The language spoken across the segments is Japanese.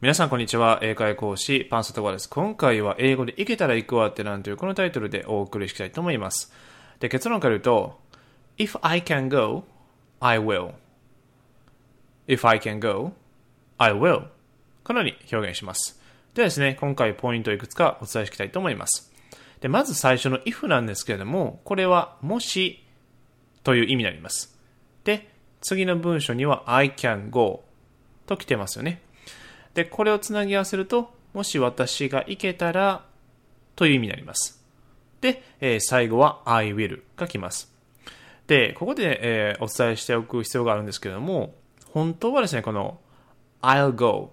皆さんこんにちは。英会講師、パンサトワです。今回は英語でいけたら行くわってなんというこのタイトルでお送りしたいと思います。で、結論から言うと、If I can go, I will. If I can go, I will. このように表現します。ではですね、今回ポイントをいくつかお伝えしていきたいと思います。で、まず最初の if なんですけれども、これはもしという意味になります。で、次の文章には I can go と来てますよね。で、これをつなぎ合わせると、もし私が行けたら、という意味になります。で、えー、最後は I will が来ます。で、ここで、えー、お伝えしておく必要があるんですけれども、本当はですね、この I'll go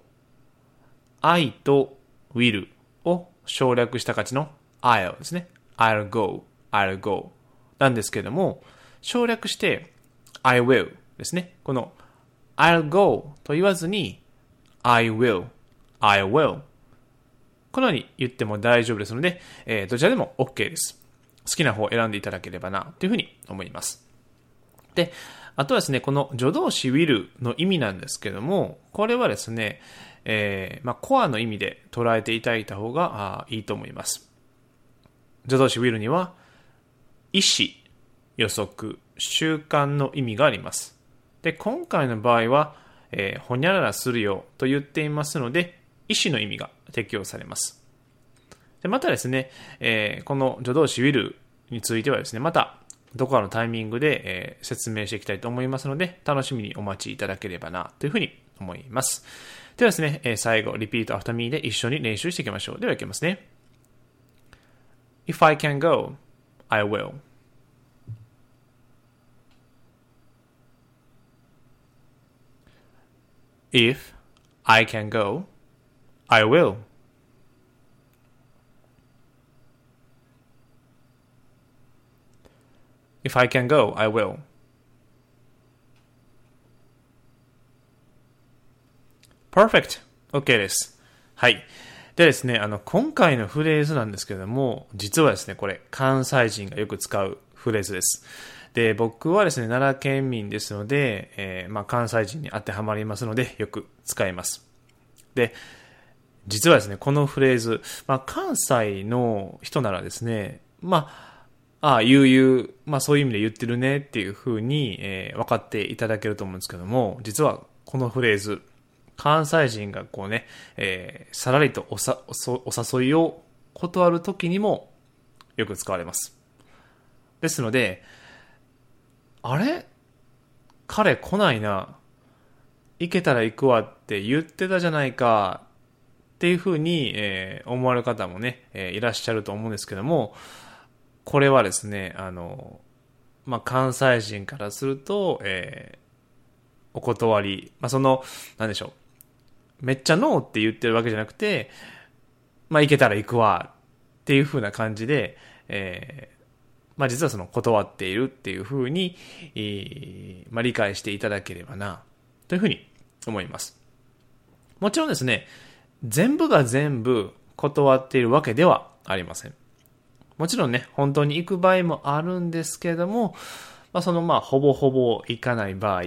I と will を省略した形の I'll ですね。I'll go, I'll go なんですけれども、省略して I will ですね。この I'll go と言わずに I will, I will このように言っても大丈夫ですので、えー、どちらでも OK です。好きな方を選んでいただければな、というふうに思います。で、あとはですね、この助動詞 will の意味なんですけども、これはですね、えー、まあ、コアの意味で捉えていただいた方がいいと思います。助動詞 will には、意思、予測、習慣の意味があります。で、今回の場合は、えー、ほにゃららするよと言っていますので、意思の意味が適用されます。でまたですね、えー、この助動詞 will についてはですね、またどこかのタイミングで、えー、説明していきたいと思いますので、楽しみにお待ちいただければなというふうに思います。ではですね、えー、最後、 repeat after me で一緒に練習していきましょう。では、いきますね。If I can go, I will. If I can go, I will. If I can go, I will. Perfect! OK です。はい。でですね、あの、今回のフレーズなんですけれども、実はですね、これ、関西人がよく使うフレーズです。で、僕はですね、奈良県民ですので、えー、まあ、関西人に当てはまりますので、よく使います。で、実はですね、このフレーズ、まあ、関西の人ならですね、まあ、ああ、悠々、まあそういう意味で言ってるねっていうふうに、えー、分かっていただけると思うんですけども、実はこのフレーズ、関西人がこうね、えー、さらりとおさお誘いを断るときにもよく使われます。ですので、あれ？彼来ないな。行けたら行くわって言ってたじゃないかっていうふうに、えー、思われる方もね、えー、いらっしゃると思うんですけども、これはですね、あの、まあ、関西人からすると、えー、お断り、まあ、その、なんでしょう。めっちゃノーって言ってるわけじゃなくて、まあ、行けたら行くわっていうふうな感じで、え、まあ、実はその断っているっていうふうに、えー、まあ、理解していただければな、というふうに思います。もちろんですね、全部が全部断っているわけではありません。もちろんね、本当に行く場合もあるんですけども、まあ、そのまあ、ほぼほぼ行かない場合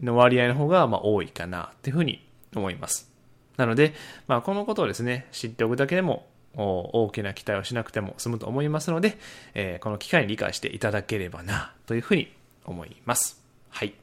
の割合の方がまあ多いかな、というふうに思います。なので、まあ、このことをですね、知っておくだけでも大きな期待をしなくても済むと思いますので、えー、この機会に理解していただければな、というふうに思います。はい。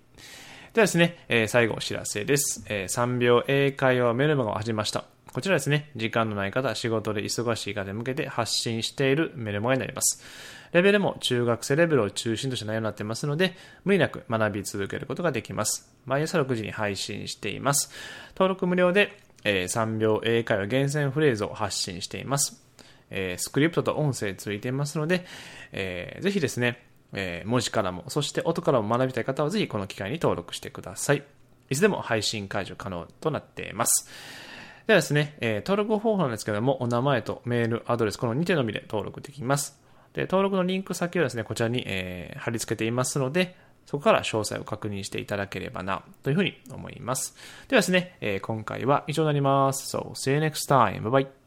ではですね、えー、最後お知らせです。えー、3秒英会話メルマガを始めました。こちらですね、時間のない方、仕事で忙しい方に向けて発信しているメルマガになります。レベルも中学生レベルを中心とした内容になっていますので、無理なく学び続けることができます。毎朝6時に配信しています。登録無料でえー、3秒英会話厳選フレーズを発信しています。えー、スクリプトと音声ついていますので、えー、ぜひですね、えー、文字からも、そして音からも学びたい方はぜひこの機会に登録してください。いつでも配信解除可能となっています。ではですね、え、登録方法なんですけども、お名前とメール、アドレス、この2手のみで登録できます。で、登録のリンク先はですね、こちらに、え、貼り付けていますので、そこから詳細を確認していただければな、というふうに思います。ではですね、えー、今回は以上になります。So, see you next time. Bye bye.